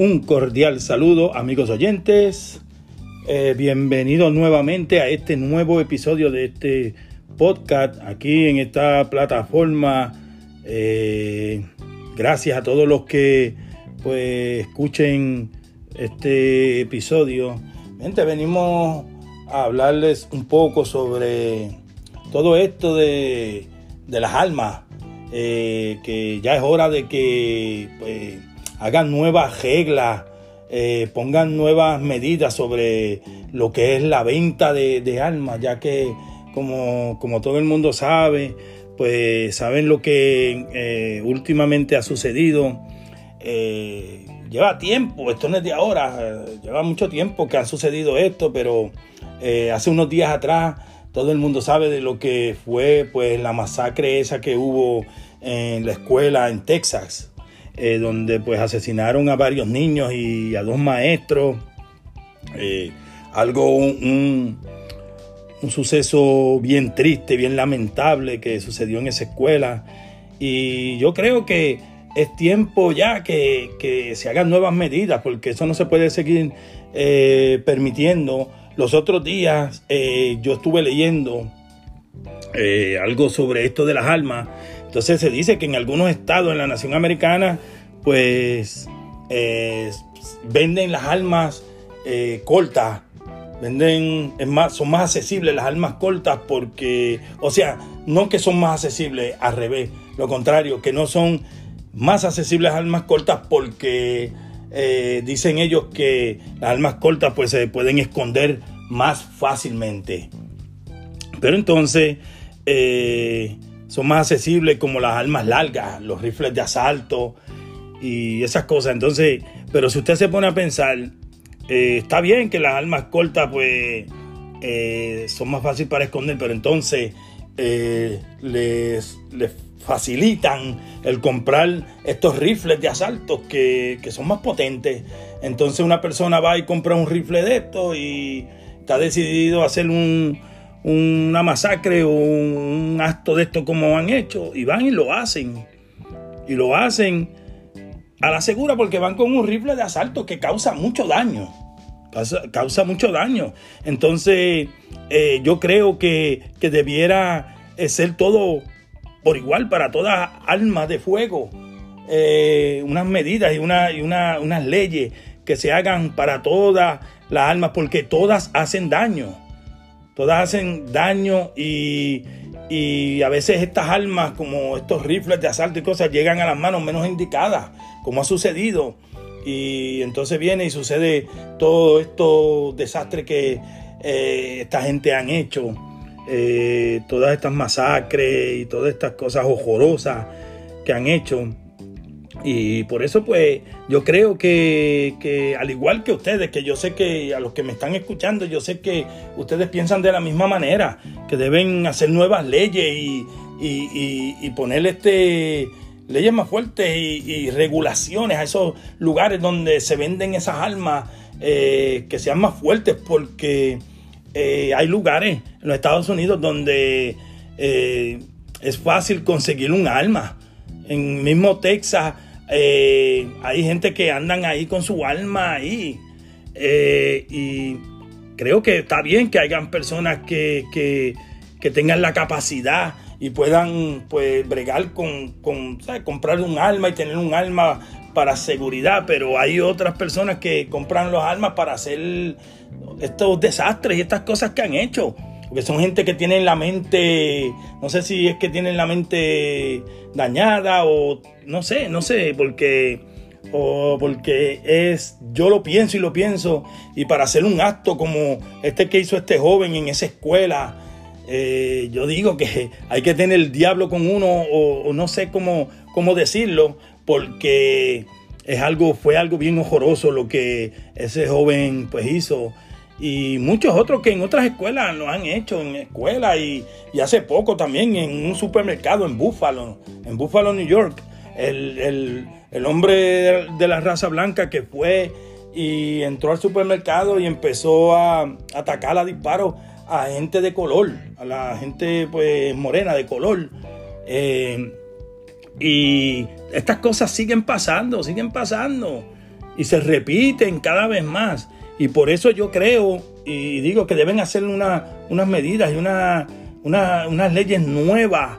Un cordial saludo amigos oyentes. Eh, bienvenidos nuevamente a este nuevo episodio de este podcast aquí en esta plataforma. Eh, gracias a todos los que pues escuchen este episodio. Gente, venimos a hablarles un poco sobre todo esto de, de las almas. Eh, que ya es hora de que pues, hagan nuevas reglas, eh, pongan nuevas medidas sobre lo que es la venta de, almas, ya que como, como, todo el mundo sabe, pues saben lo que eh, últimamente ha sucedido. Eh, lleva tiempo, esto no es de ahora, lleva mucho tiempo que ha sucedido esto, pero hace unos días atrás todo el mundo sabe de lo que fue pues la masacre esa que hubo en la escuela en Texas. Eh, donde pues asesinaron a varios niños y a dos maestros. Eh, algo, un, un, suceso bien triste, bien lamentable que sucedió en esa escuela. Y yo creo que es tiempo ya que, que se hagan nuevas medidas, porque eso no se puede seguir eh, permitiendo. Los otros días yo estuve leyendo algo sobre esto de las armas entonces se dice que en algunos estados en la nación americana, pues eh, venden las armas eh, cortas, venden, son más accesibles las armas cortas porque, o sea, no que son más accesibles, al revés, lo contrario, que no son más accesibles las armas cortas porque eh, dicen ellos que las armas cortas pues se pueden esconder más fácilmente. Pero entonces, son más accesibles como las armas largas, los rifles de asalto y esas cosas. Entonces, pero si usted se pone a pensar, eh, está bien que las armas cortas pues eh, son más fáciles para esconder, pero entonces eh, les, les, facilitan el comprar estos rifles de asalto que, que, son más potentes. Entonces una persona va y compra un rifle de estos y está decidido a hacer un, una masacre o un acto de esto como han hecho y van y lo hacen. Y lo hacen a la segura porque van con un rifle de asalto que causa mucho daño. Causa, causa mucho daño. Entonces eh, yo creo que, que debiera ser todo por igual para todas armas de fuego. Eh, unas medidas y, una, y una, unas leyes que se hagan para todas las armas porque todas hacen daño todas hacen daño y, y, a veces estas armas como estos rifles de asalto y cosas llegan a las manos menos indicadas, como ha sucedido. Y entonces viene y sucede todo estos desastres que eh, esta gente han hecho, eh, todas estas masacres y todas estas cosas horrorosas que han hecho. Y por eso pues yo creo que, que, al igual que ustedes, que yo sé que a los que me están escuchando, yo sé que ustedes piensan de la misma manera, que deben hacer nuevas leyes y, y, y, y poner este, leyes más fuertes y, regulaciones a esos lugares donde se venden esas armas, eh, que sean más fuertes, porque eh, hay lugares en los Estados Unidos donde eh, es fácil conseguir un arma. En mismo Texas hay gente que andan ahí con su alma ahí. Y creo que está bien que hayan personas que, que, que tengan la capacidad y puedan pues bregar con, con comprar un alma y tener un alma para seguridad, pero hay otras personas que compran los almas para hacer estos desastres y estas cosas que han hecho. Porque son gente que tienen la mente, no sé si es que tienen la mente dañada o no sé, no sé, porque o porque es yo lo pienso y lo pienso y para hacer un acto como este que hizo este joven en esa escuela eh, yo digo que hay que tener el diablo con uno o, o, no sé cómo, cómo decirlo porque es algo fue algo bien horroroso lo que ese joven pues hizo. Y muchos otros que en otras escuelas lo han hecho, en escuelas y, hace poco también en un supermercado en Buffalo, en Buffalo, New York, el, el, el hombre de la raza blanca que fue y entró al supermercado y empezó a atacar a disparos a gente de color, a la gente pues morena de color. Eh, y estas cosas siguen pasando, siguen pasando. y se repiten cada vez más. Y por eso yo creo y digo que deben hacer unas medidas y unas leyes nuevas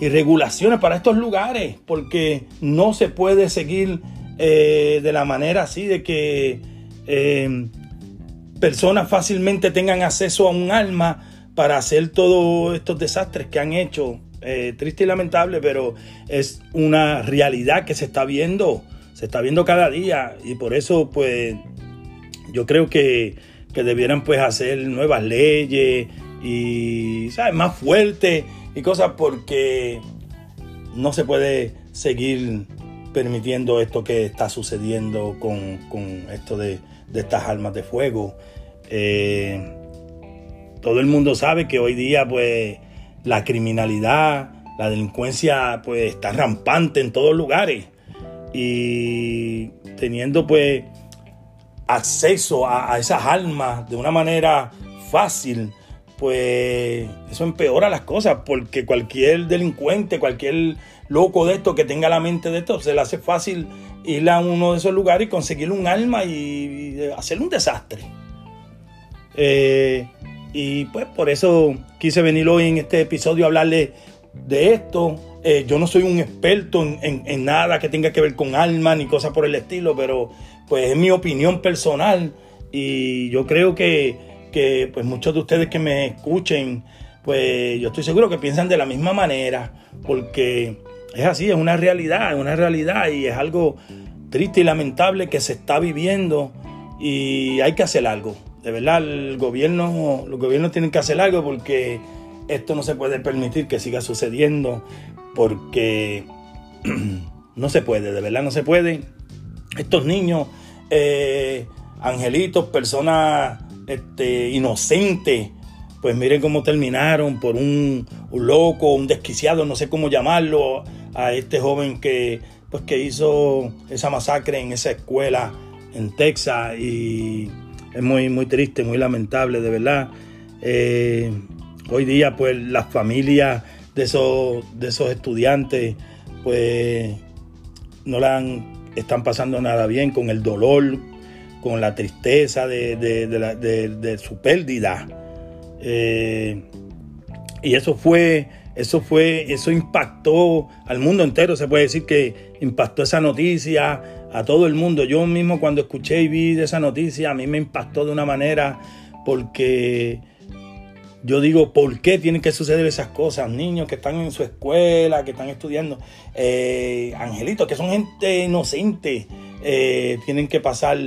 y regulaciones para estos lugares, porque no se puede seguir eh, de la manera así de que eh, personas fácilmente tengan acceso a un arma para hacer todos estos desastres que han hecho. Eh, triste y lamentable, pero es una realidad que se está viendo, se está viendo cada día y por eso pues yo creo que, que debieran pues hacer nuevas leyes y ¿sabes? más fuertes y cosas porque no se puede seguir permitiendo esto que está sucediendo con, esto de, estas armas de fuego. Eh, todo el mundo sabe que hoy día pues la criminalidad, la delincuencia pues está rampante en todos lugares y teniendo pues acceso a, a esas armas de una manera fácil pues eso empeora las cosas, porque cualquier delincuente, cualquier loco de esto que tenga la mente de esto, se le hace fácil ir a uno de esos lugares y conseguir un arma y, hacer un desastre. Eh, y pues por eso quise venir hoy en este episodio a hablarle de esto. Eh, yo no soy un experto en, nada que tenga que ver con armas ni cosas por el estilo, pero pues es mi opinión personal y yo creo que que pues muchos de ustedes que me escuchen, pues yo estoy seguro que piensan de la misma manera, porque es así, es una realidad, es una realidad y es algo triste y lamentable que se está viviendo y hay que hacer algo. De verdad, el gobierno, los gobiernos tienen que hacer algo porque esto no se puede permitir que siga sucediendo, porque no se puede, de verdad no se puede. Estos niños, eh, angelitos, personas este, inocente, pues miren cómo terminaron por un, loco, un desquiciado, no sé cómo llamarlo, a este joven que, pues, que hizo esa masacre en esa escuela en Texas y es muy, muy triste, muy lamentable, de verdad. Eh, hoy día, pues, las familias de esos, de esos estudiantes, pues, no la están pasando nada bien con el dolor, con la tristeza de, su pérdida. Eh, y eso fue, eso fue, eso impactó al mundo entero. Se puede decir que impactó esa noticia a todo el mundo. Yo mismo cuando escuché y vi esa noticia, a mí me impactó de una manera porque yo digo, ¿por qué tienen que suceder esas cosas? Niños que están en su escuela, que están estudiando, eh, angelitos, que son gente inocente, eh, tienen que pasar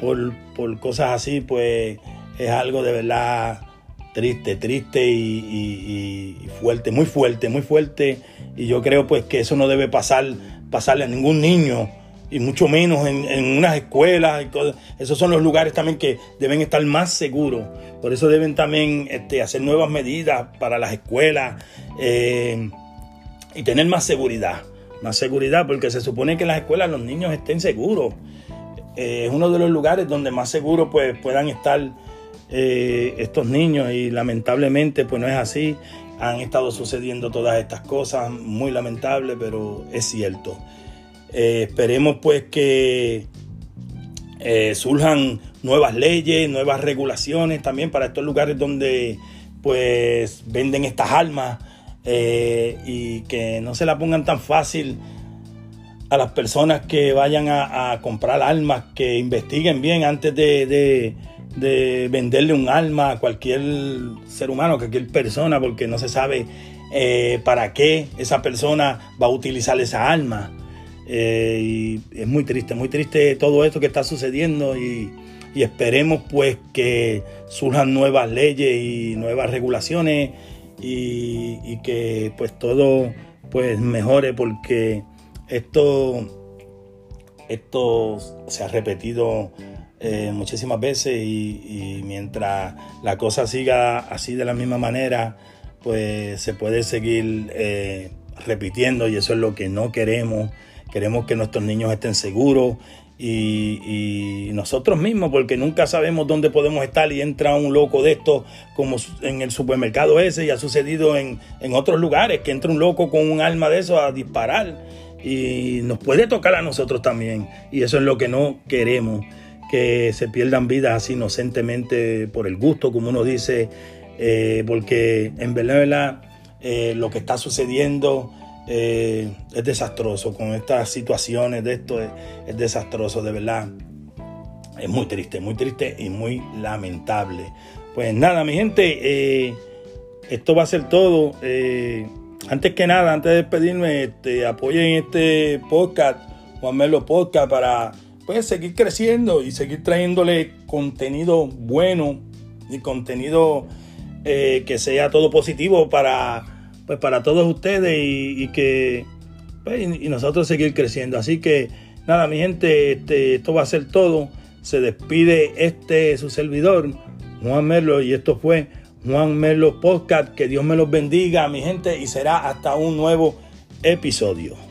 por, cosas así, pues es algo de verdad triste, triste y, fuerte, muy fuerte, muy fuerte. Y yo creo pues que eso no debe pasar, pasarle a ningún niño, y mucho menos en, unas escuelas. Esos son los lugares también que deben estar más seguros. Por eso deben también este, hacer nuevas medidas para las escuelas eh, y tener más seguridad. Más seguridad, porque se supone que en las escuelas los niños estén seguros. Eh, es uno de los lugares donde más seguro pues, puedan estar eh, estos niños y lamentablemente pues no es así. Han estado sucediendo todas estas cosas, muy lamentable, pero es cierto. Eh, esperemos pues que surjan nuevas leyes, nuevas regulaciones también para estos lugares donde pues venden estas armas y que no se la pongan tan fácil a las personas que vayan a, comprar armas, que investiguen bien antes de, venderle un arma a cualquier ser humano, a cualquier persona, porque no se sabe eh, para qué esa persona va a utilizar esa arma. Eh, y es muy triste, muy triste todo esto que está sucediendo y, esperemos pues que surjan nuevas leyes y nuevas regulaciones y, y que pues todo pues mejore porque esto, esto se ha repetido eh, muchísimas veces y, mientras la cosa siga así de la misma manera, pues se puede seguir eh, repitiendo y eso es lo que no queremos. Queremos que nuestros niños estén seguros y, nosotros mismos, porque nunca sabemos dónde podemos estar y entra un loco de esto, como en el supermercado ese, y ha sucedido en, en otros lugares, que entra un loco con un arma de eso a disparar y nos puede tocar a nosotros también. Y eso es lo que no queremos, que se pierdan vidas así inocentemente por el gusto, como uno dice, eh, porque en verdad, eh, lo que está sucediendo eh, es desastroso con estas situaciones de esto, es, es desastroso, de verdad. Es muy triste, muy triste y muy lamentable. Pues nada, mi gente, esto va a ser todo antes que nada, antes de despedirme, este, apoyen este podcast, Juan Melo Podcast, para pues, seguir creciendo y seguir trayéndole contenido bueno y contenido eh, que sea todo positivo para, pues, para todos ustedes y, que pues, y nosotros seguir creciendo. Así que nada, mi gente, este, esto va a ser todo. Se despide este su servidor, Juan Melo, y esto fue Juan Melo Podcast. Que Dios me los bendiga, mi gente, y será hasta un nuevo episodio.